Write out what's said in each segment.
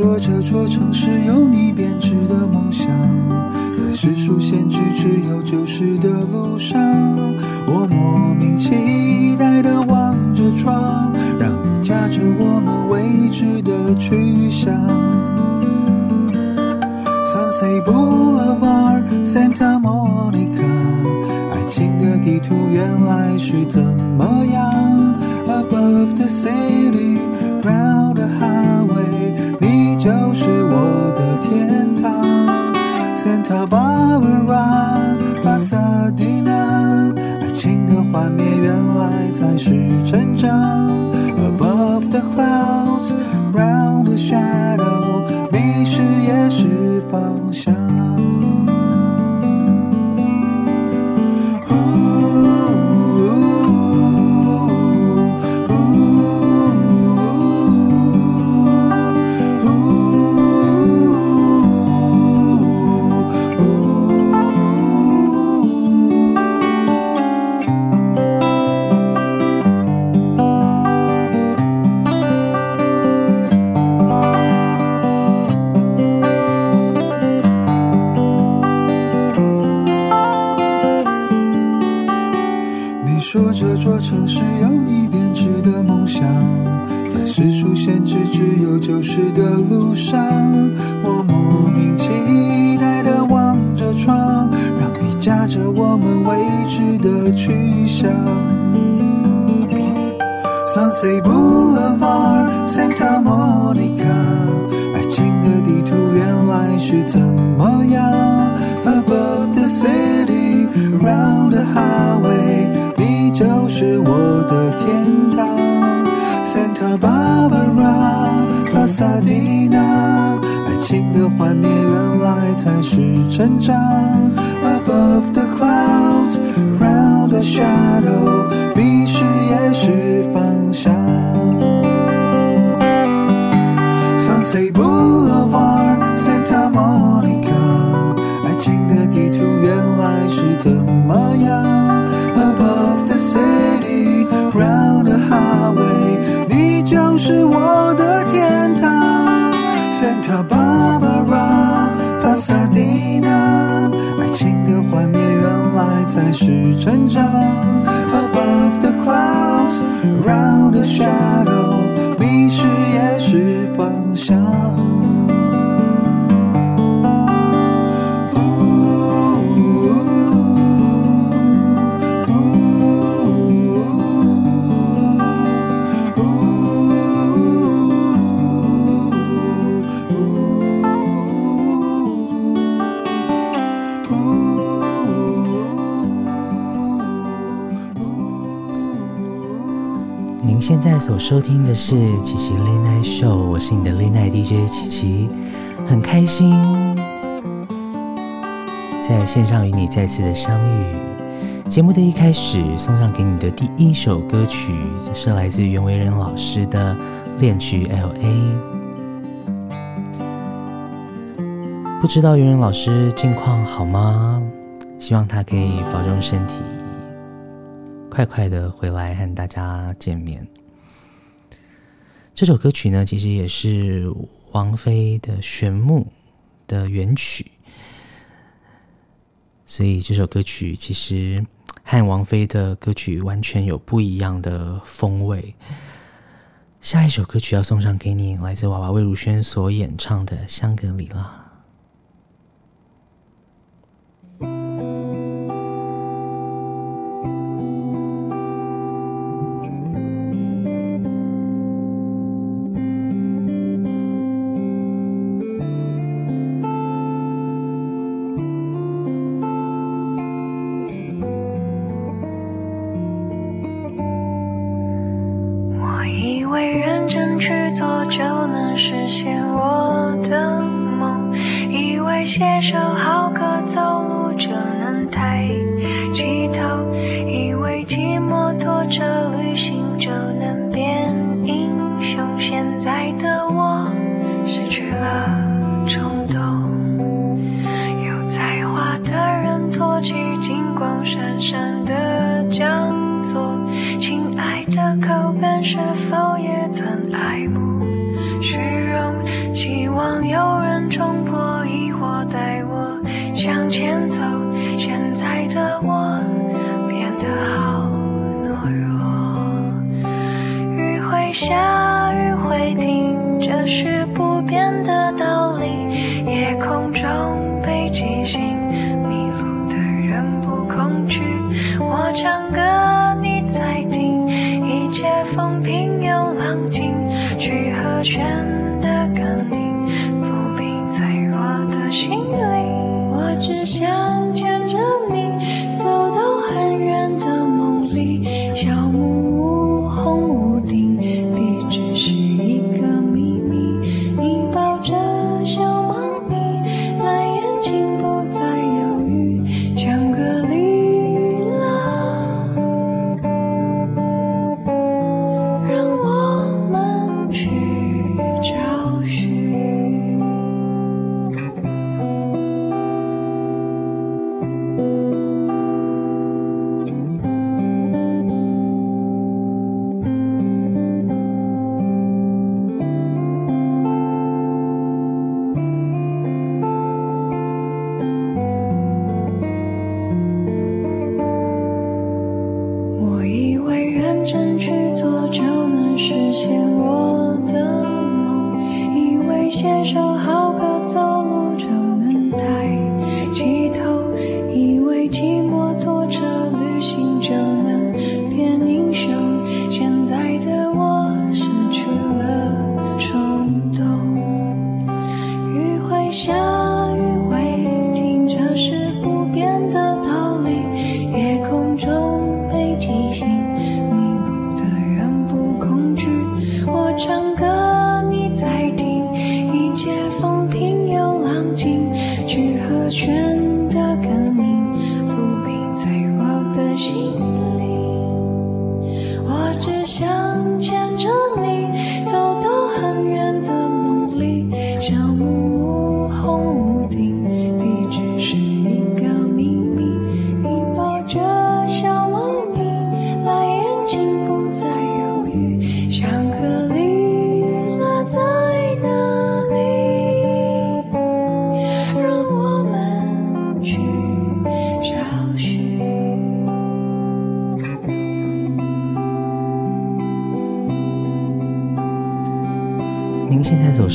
说这座城市有收听的是琪琪 l a t Night Show，我是你的 l a t Night DJ 琪琪，很开心在线上与你再次的相遇。节目的一开始送上给你的第一首歌曲，是来自袁惟仁老师的《恋曲 LA》。不知道袁仁老师近况好吗？希望他可以保重身体。快快的回来和大家见面。这首歌曲呢，其实也是王菲的《玄木》的原曲，所以这首歌曲其实和王菲的歌曲完全有不一样的风味。下一首歌曲要送上给你，来自娃娃魏如萱所演唱的《香格里拉》。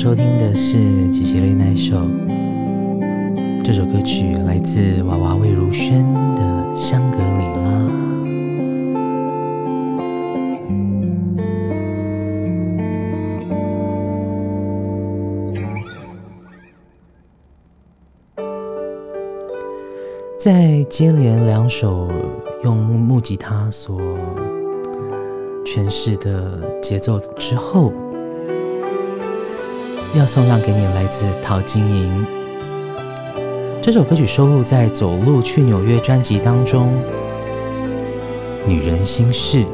收听的是吉西利那首这首歌曲来自娃娃魏如萱的香格里拉。在接连两首用木吉他所诠释的节奏之后。要送让给你来自陶晶莹。这首歌曲收录在走路去纽约专辑当中。女人心事。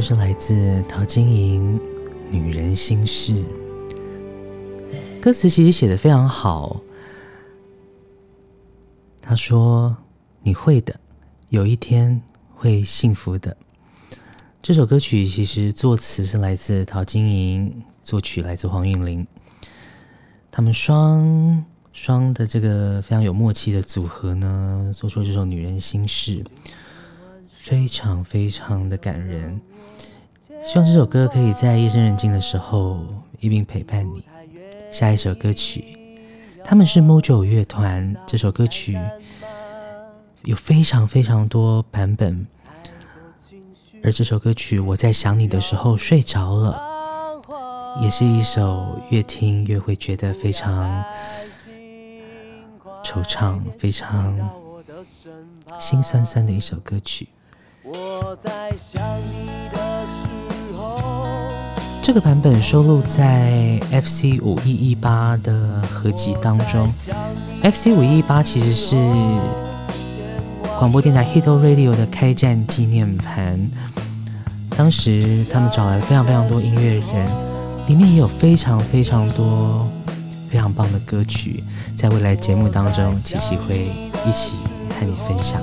就是来自陶晶莹《女人心事》，歌词其实写得非常好。她说：“你会的，有一天会幸福的。”这首歌曲其实作词是来自陶晶莹，作曲来自黄韵玲。他们双双的这个非常有默契的组合呢，做出这首《女人心事》。非常非常的感人，希望这首歌可以在夜深人静的时候一并陪伴你。下一首歌曲，他们是 Mojo 乐团，这首歌曲有非常非常多版本，而这首歌曲我在想你的时候睡着了，也是一首越听越会觉得非常惆怅、非常心酸酸的一首歌曲。我在想你的时候，这个版本收录在 FC 五一一八的合集当中。FC 五一一八其实是广播电台 Hito Radio 的开战纪念盘。当时他们找来非常非常多音乐人，里面也有非常非常多非常棒的歌曲。在未来节目当中，琪琪会一起和你分享。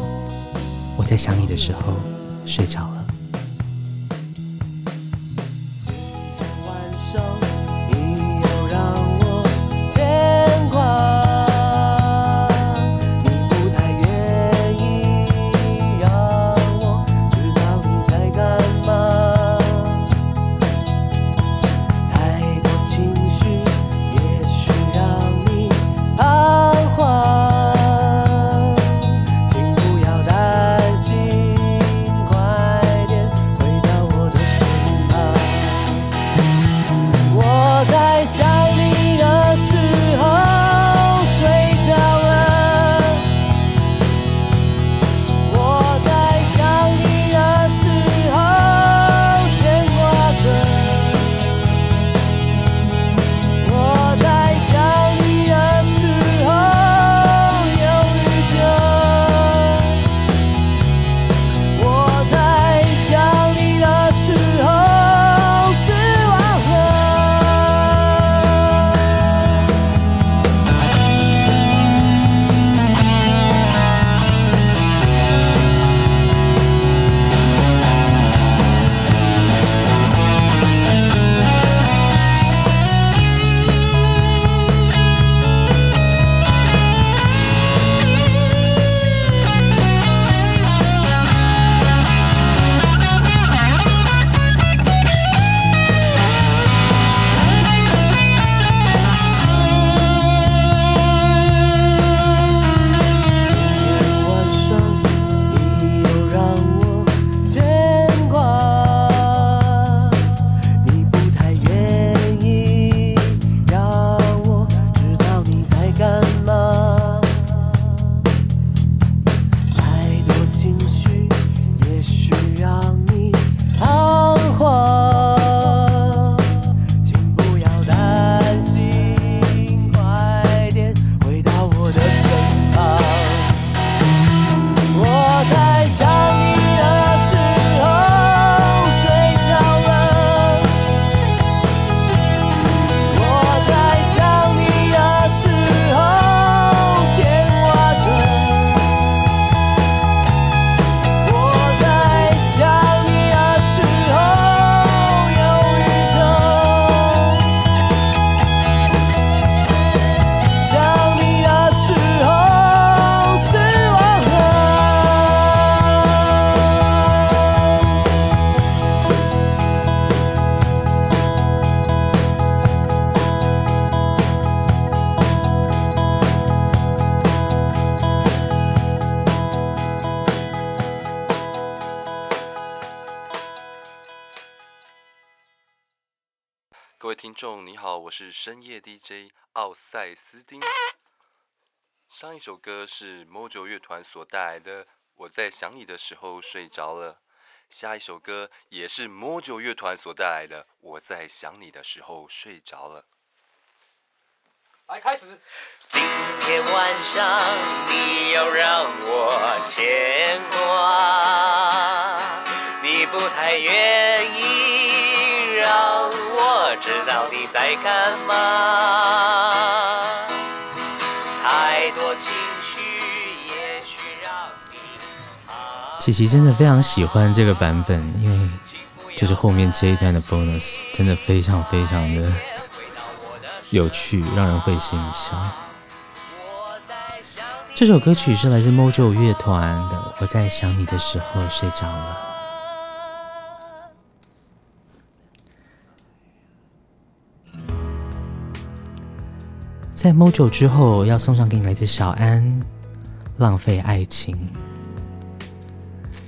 我在想你的时候。睡着了。塞斯丁。上一首歌是 Mojo 乐团所带来的《我在想你的时候睡着了》，下一首歌也是 Mojo 乐团所带来的《我在想你的时候睡着了》。来开始。今天晚上你要让我牵挂，你不太愿意让我知道你在干嘛。太多情绪也许让你。琪琪真的非常喜欢这个版本，因为就是后面这一段的 bonus 真的非常非常的。有趣，让人会心一笑。这首歌曲是来自 Mojo 乐团的《我在想你的时候睡着了》。在 Mojo 之后，要送上给你来自小安《浪费爱情》。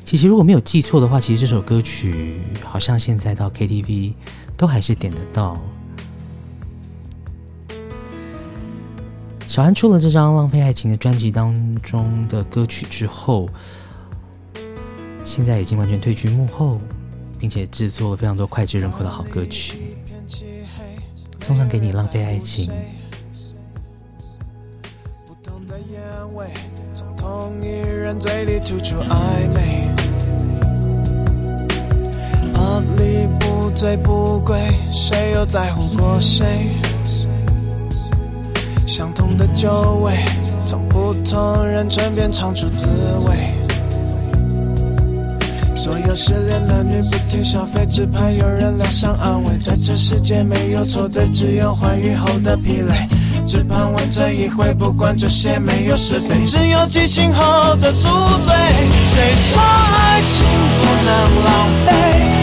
其实如果没有记错的话，其实这首歌曲好像现在到 KTV 都还是点得到。小安出了这张《浪费爱情》的专辑当中的歌曲之后，现在已经完全退居幕后，并且制作了非常多脍炙人口的好歌曲，送上给你《浪费爱情》。一人嘴里吐出暧昧，阿里不醉不归，谁又在乎过谁？相同的酒味，从不同人唇边尝出滋味。所有失恋男女不停消费，只盼有人疗伤安慰。在这世界没有错对，只有欢愉后的疲累。只盼望这一回，不管这些没有是非，只有激情后的宿醉。谁说爱情不能浪费？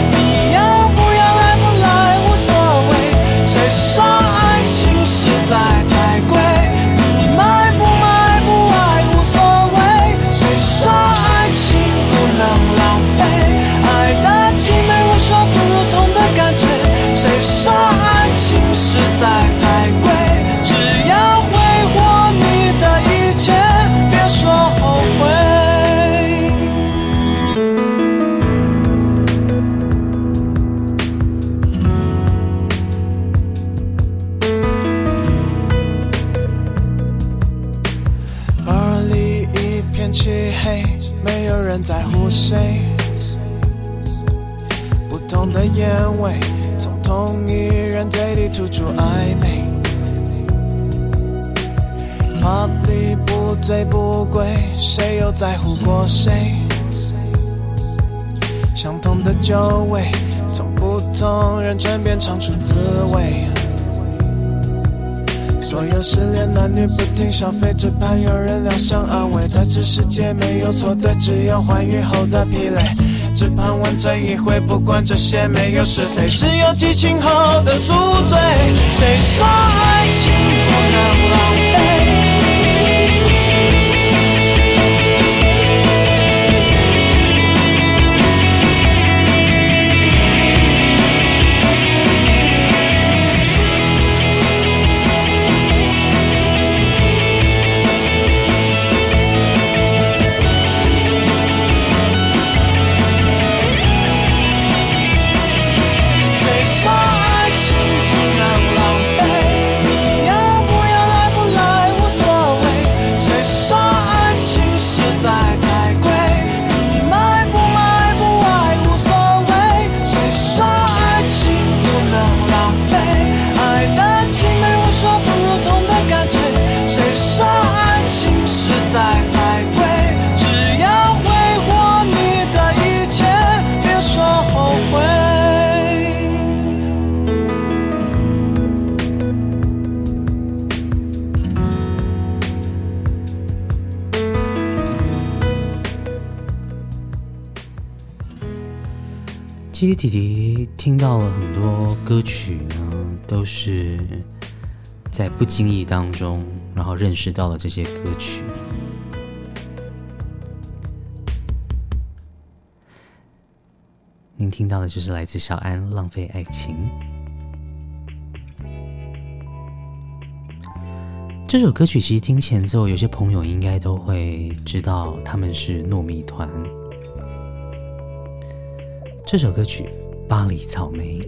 谁？相同的酒味，从不同人唇边尝出滋味。所有失恋男女不停消费，只盼有人疗伤安慰。在这世界没有错对，只有欢愉后的疲累。只盼望这一回，不管这些没有是非，只有激情后的宿醉。谁说爱情不能浪费？其实弟弟听到了很多歌曲呢都是在不经意当中然后认识到了这些歌曲。您听到的就是来自小安浪费爱情。这首歌曲其实听前奏有些朋友应该都会知道他们是糯米团。这首歌曲《巴黎草莓》。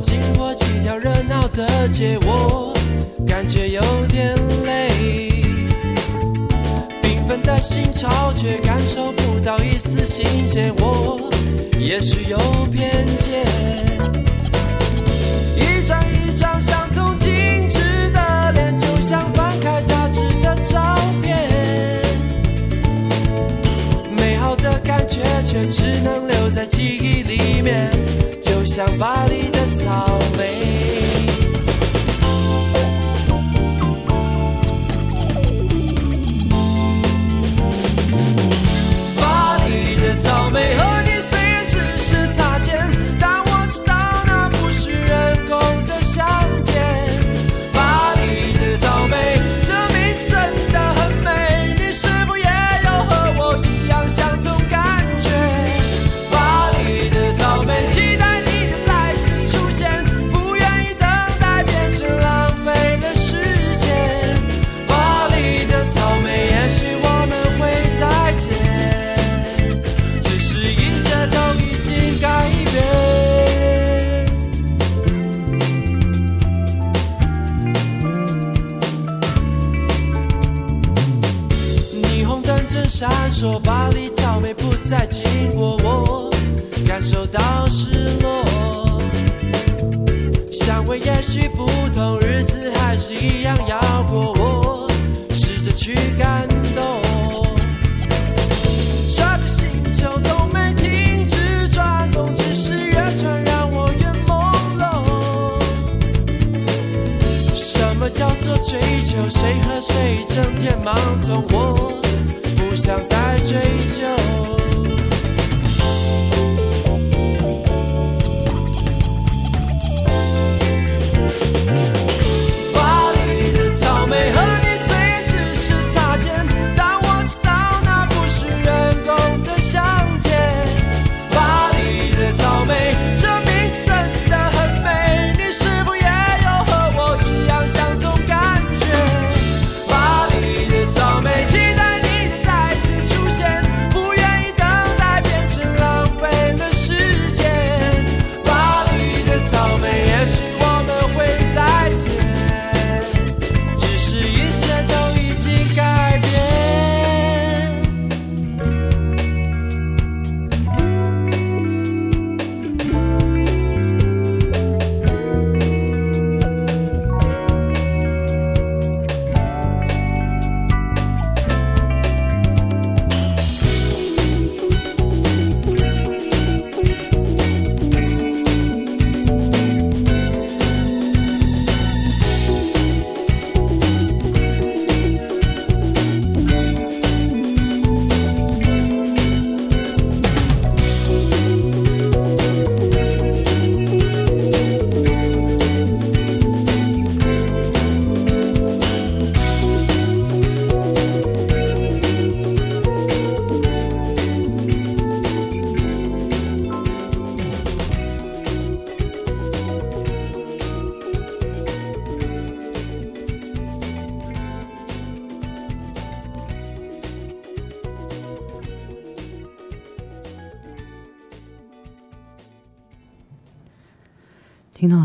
经过几条热闹的街，我感觉有点累。缤纷的心潮却感受不到一丝新鲜，我也许有偏见。一张一张相同精致的脸，就像翻开杂志的照片，美好的感觉却只能留在记忆里面。像巴黎的草莓。巴黎的草莓和不同日子还是一样要过我试着去感动这个星球从没停止转动只是越转让我越朦胧什么叫做追求谁和谁整天盲从我不想再追究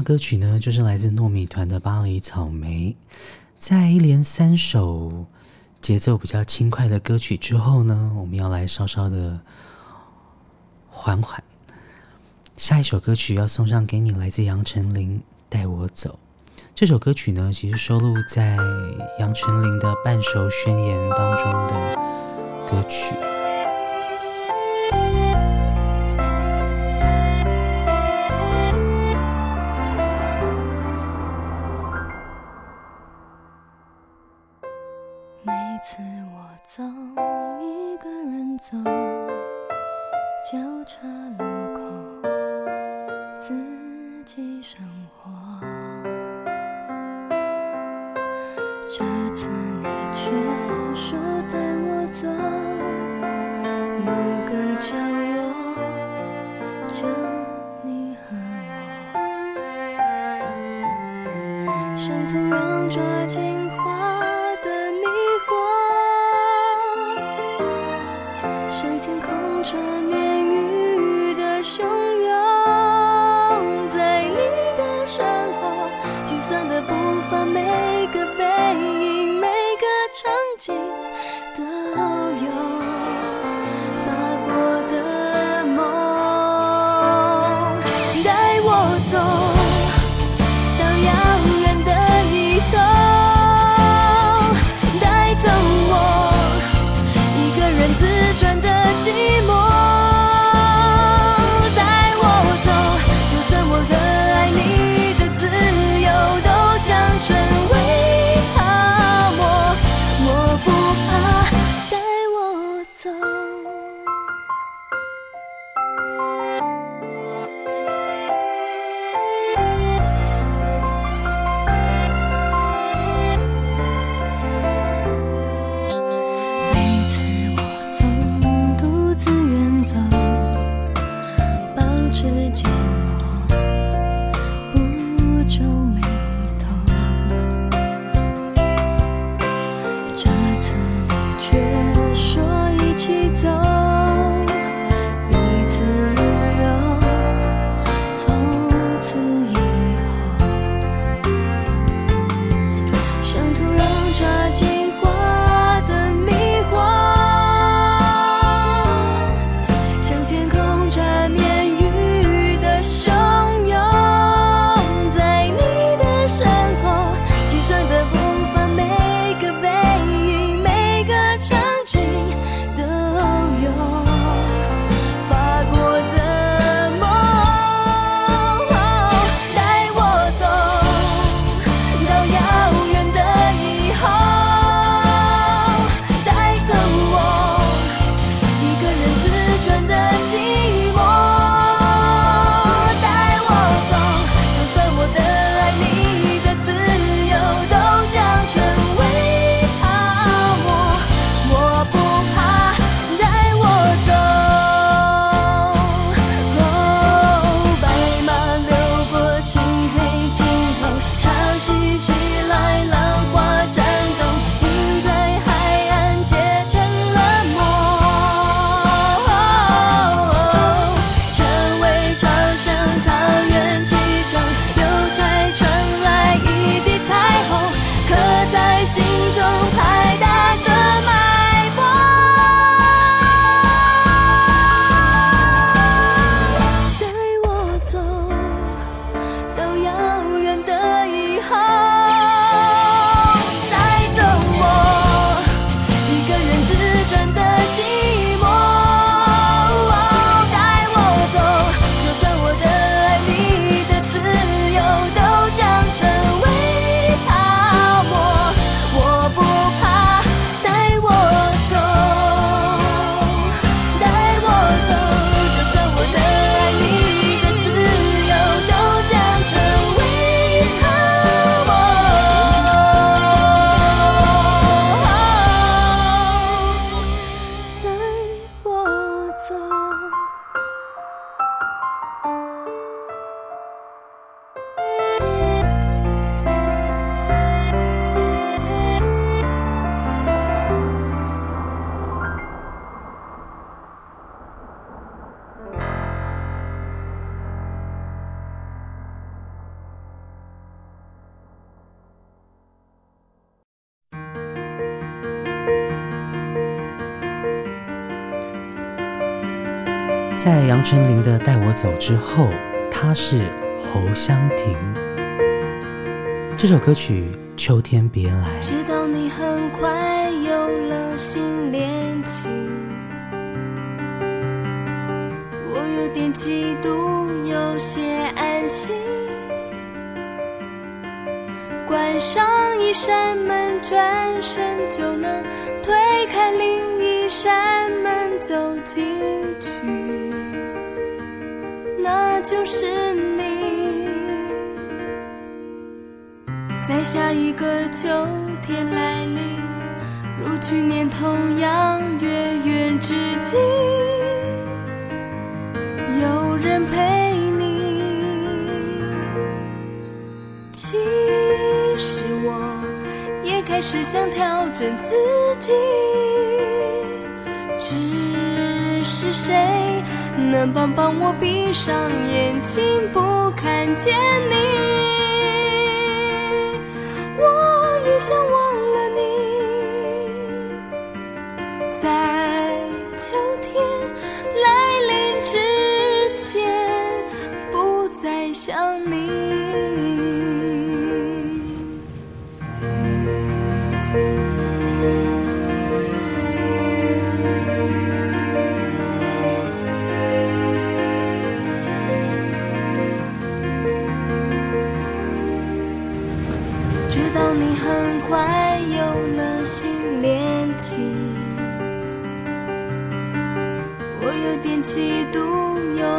歌曲呢，就是来自糯米团的《巴黎草莓》。在一连三首节奏比较轻快的歌曲之后呢，我们要来稍稍的缓缓。下一首歌曲要送上给你，来自杨丞琳《带我走》。这首歌曲呢，其实收录在杨丞琳的《半熟宣言》当中的歌曲。总，一个人走，交叉路口，自己生活。这次你却说带我走，在杨丞琳的《带我走》之后，他是侯湘婷。这首歌曲《秋天别来》。知道你很快有了新恋情，我有点嫉妒，有些安心。关上一扇门，转身就能推开另一扇门，走进去，就是你。在下一个秋天来临，如去年同样月圆之际，有人陪你。其实我也。开始想调整自己，只是谁能帮帮我闭上眼睛不看见你？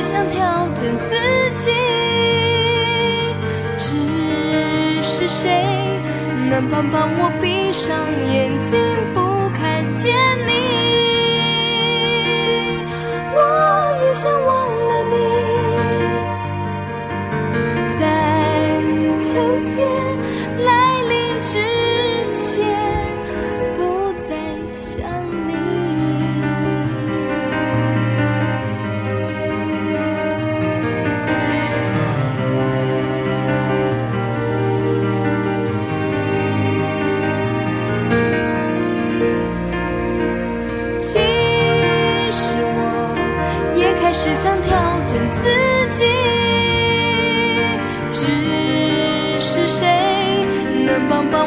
只想挑战自己，只是谁能帮帮我闭上眼睛不看见你？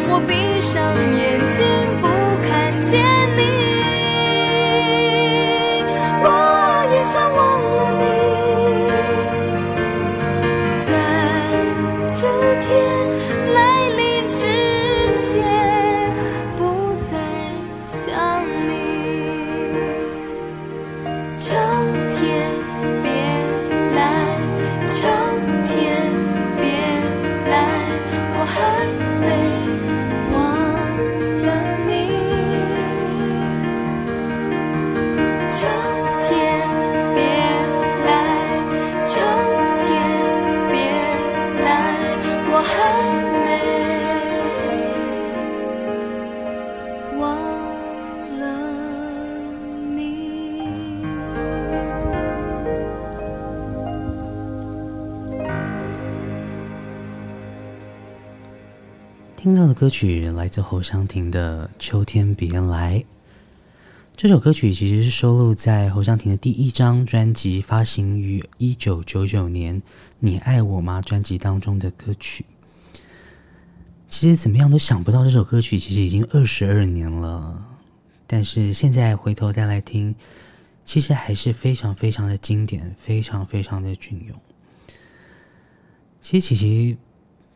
我闭上眼睛歌曲来自侯湘婷的《秋天别来》。这首歌曲其实是收录在侯湘婷的第一张专辑，发行于一九九九年《你爱我吗》专辑当中的歌曲。其实怎么样都想不到，这首歌曲其实已经二十二年了，但是现在回头再来听，其实还是非常非常的经典，非常非常的隽永。其实其实。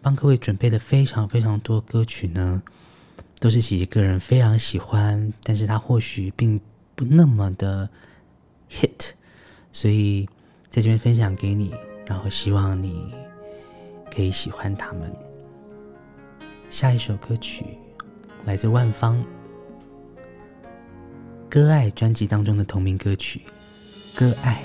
帮各位准备的非常非常多歌曲呢，都是琪琪个人非常喜欢，但是他或许并不那么的 hit，所以在这边分享给你，然后希望你可以喜欢他们。下一首歌曲来自万芳《歌爱》专辑当中的同名歌曲《歌爱》。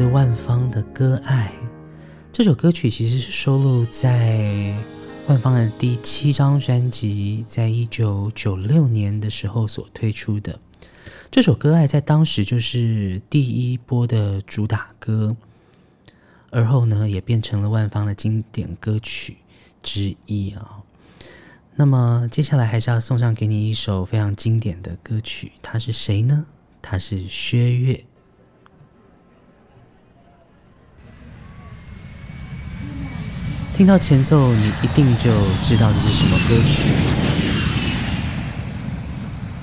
自万芳的《歌爱》，这首歌曲其实是收录在万芳的第七张专辑，在一九九六年的时候所推出的。这首《歌爱》在当时就是第一波的主打歌，而后呢也变成了万芳的经典歌曲之一啊。那么接下来还是要送上给你一首非常经典的歌曲，他是谁呢？他是薛岳。听到前奏，你一定就知道这是什么歌曲。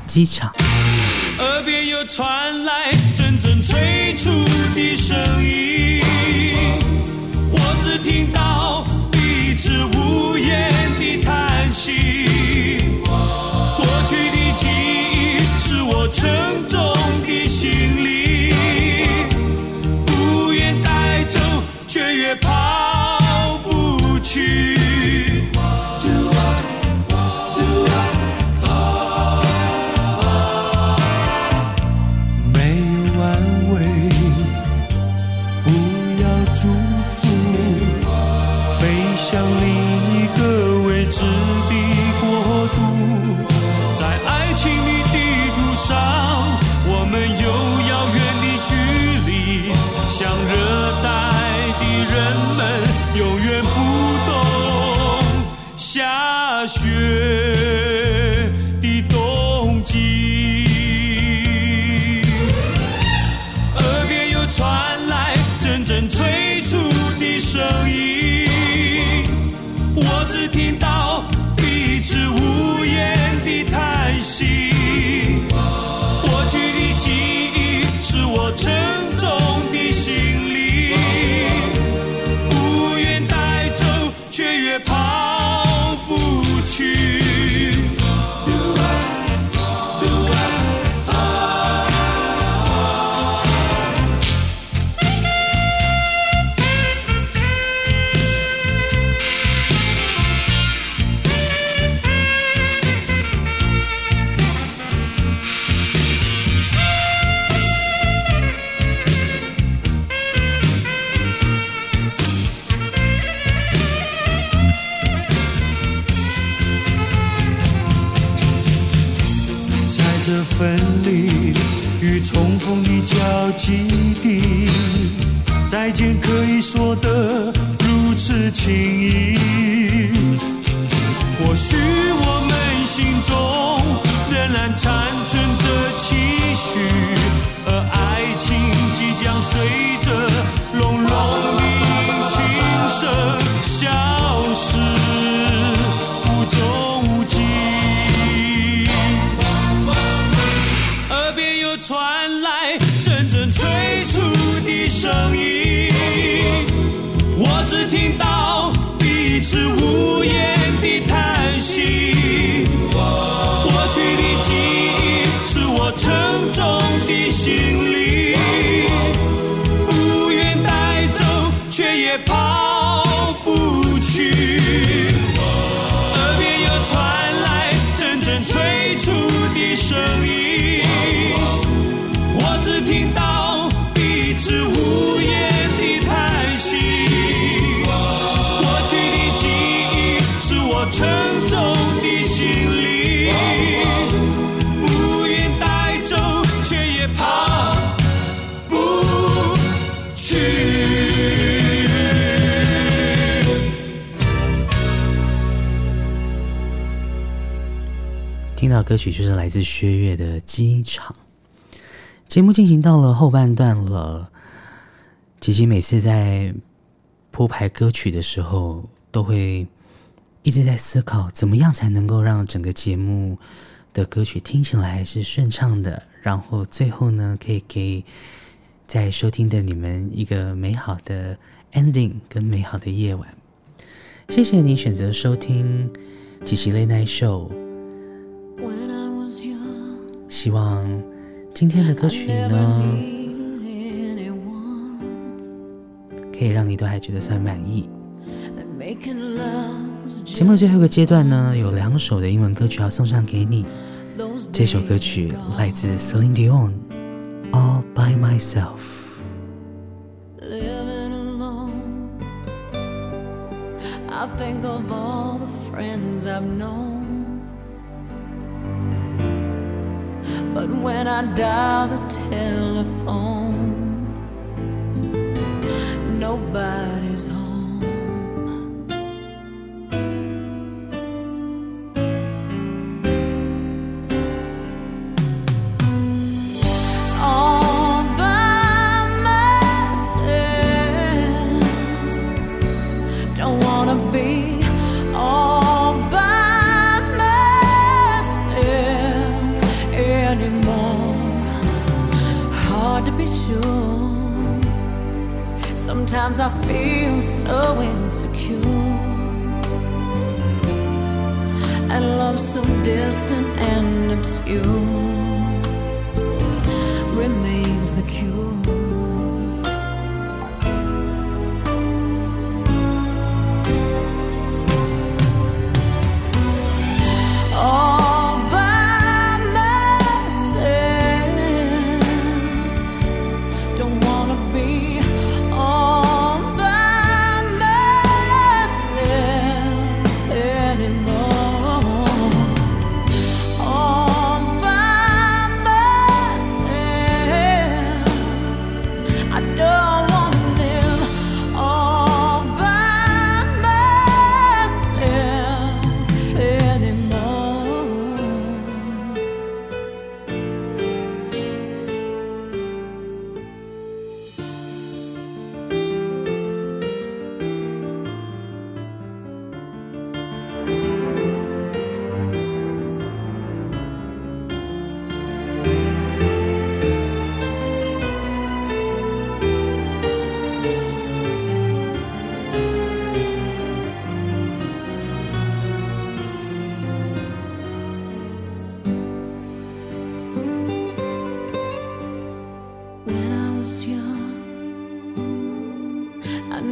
机场。耳边又传来阵阵催促的声音，我只听到彼此无言的叹息。过去的记忆是我沉重的行李，不愿带走，却越怕。上我们有遥远的距离像热带的人们永远不懂下雪的冬季耳边又传来阵阵催促的声音我只听到彼此无言的叹息。歌曲就是来自薛岳的《机场》。节目进行到了后半段了，琪琪每次在铺排歌曲的时候，都会一直在思考，怎么样才能够让整个节目的歌曲听起来是顺畅的，然后最后呢，可以给在收听的你们一个美好的 ending 跟美好的夜晚。谢谢你选择收听琪琪 Late Night Show，希望。今天的歌曲呢，可以让你都还觉得算满意。节目的最后一个阶段呢，有两首的英文歌曲要送上给你。这首歌曲来自 Celine Dion，《All by Myself》。But when I dial the telephone, nobody's home. Sometimes I feel so insecure. And love so distant and obscure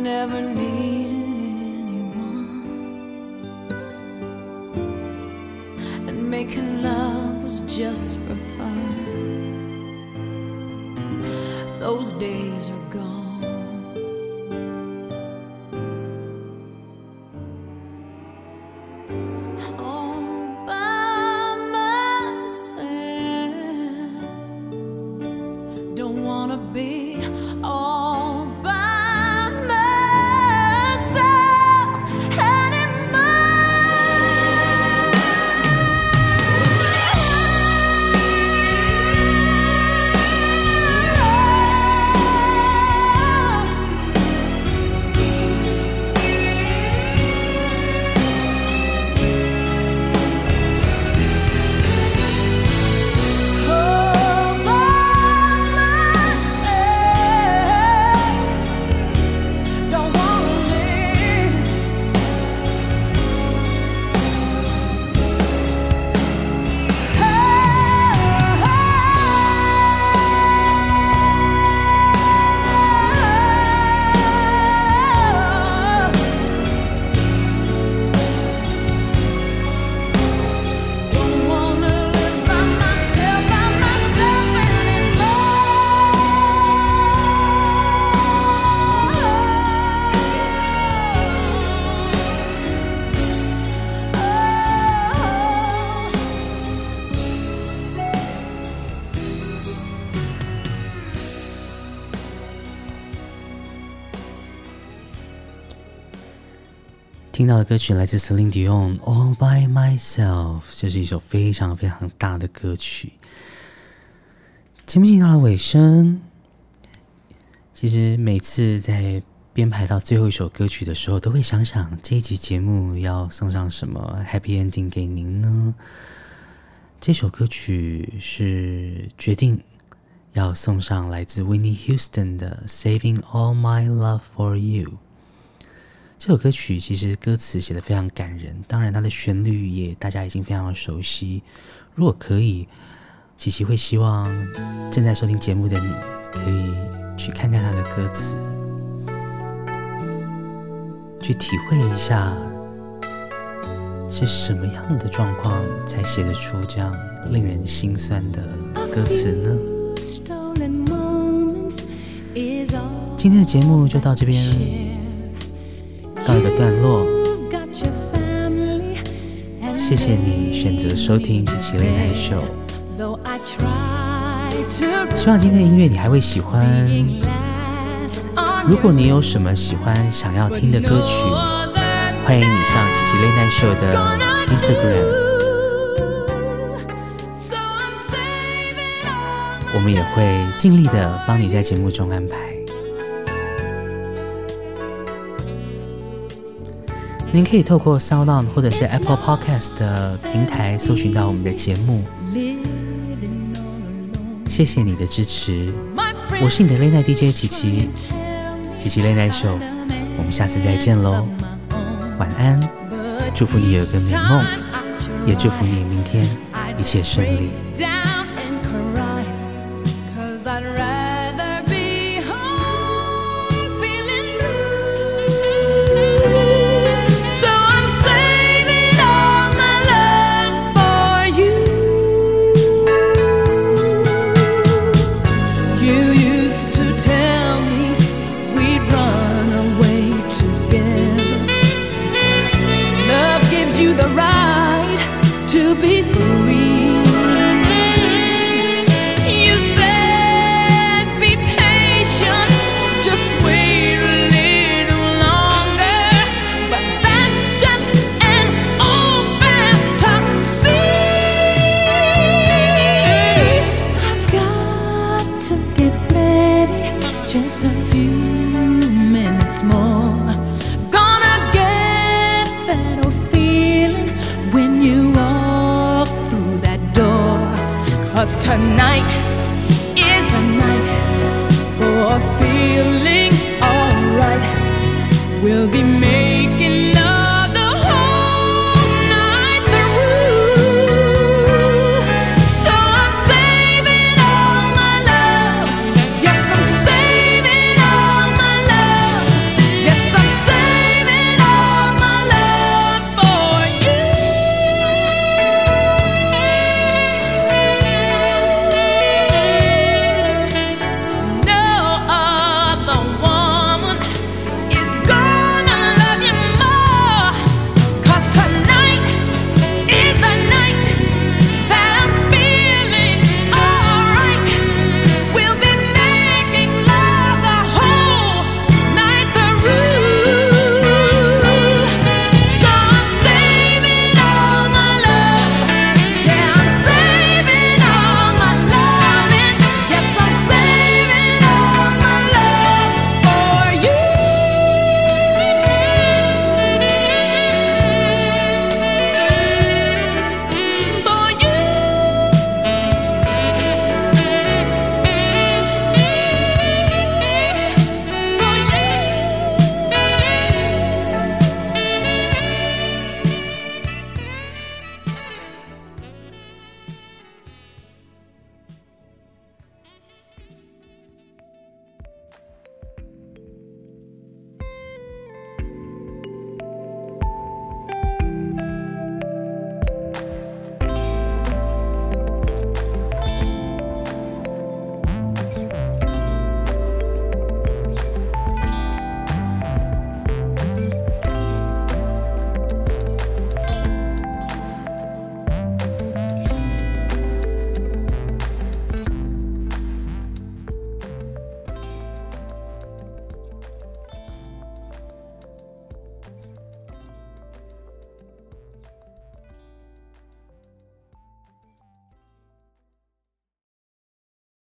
never needed anyone, and making love was just for fun. Those days are gone. 听到的歌曲来自 Celine Dion，《All by Myself》，这是一首非常非常大的歌曲。节目进到了尾声，其实每次在编排到最后一首歌曲的时候，都会想想这一集节目要送上什么 Happy Ending 给您呢？这首歌曲是决定要送上来自 Winnie Houston 的《Saving All My Love for You》。这首歌曲其实歌词写得非常感人，当然它的旋律也大家已经非常熟悉。如果可以，琪琪会希望正在收听节目的你，可以去看看它的歌词，去体会一下是什么样的状况才写得出这样令人心酸的歌词呢？今天的节目就到这边。告一个段落，谢谢你选择收听琪琪 Late Night Show。希望今天的音乐你还会喜欢。如果你有什么喜欢想要听的歌曲，欢迎你上琪琪 Late Night Show 的 Instagram，我们也会尽力的帮你在节目中安排。您可以透过 SoundOn 或者是 Apple Podcast 的平台搜寻到我们的节目。谢谢你的支持，我是你的 Night DJ 琪琪，琪琪 Night Show，我们下次再见喽，晚安，祝福你有个美梦，也祝福你明天一切顺利。night.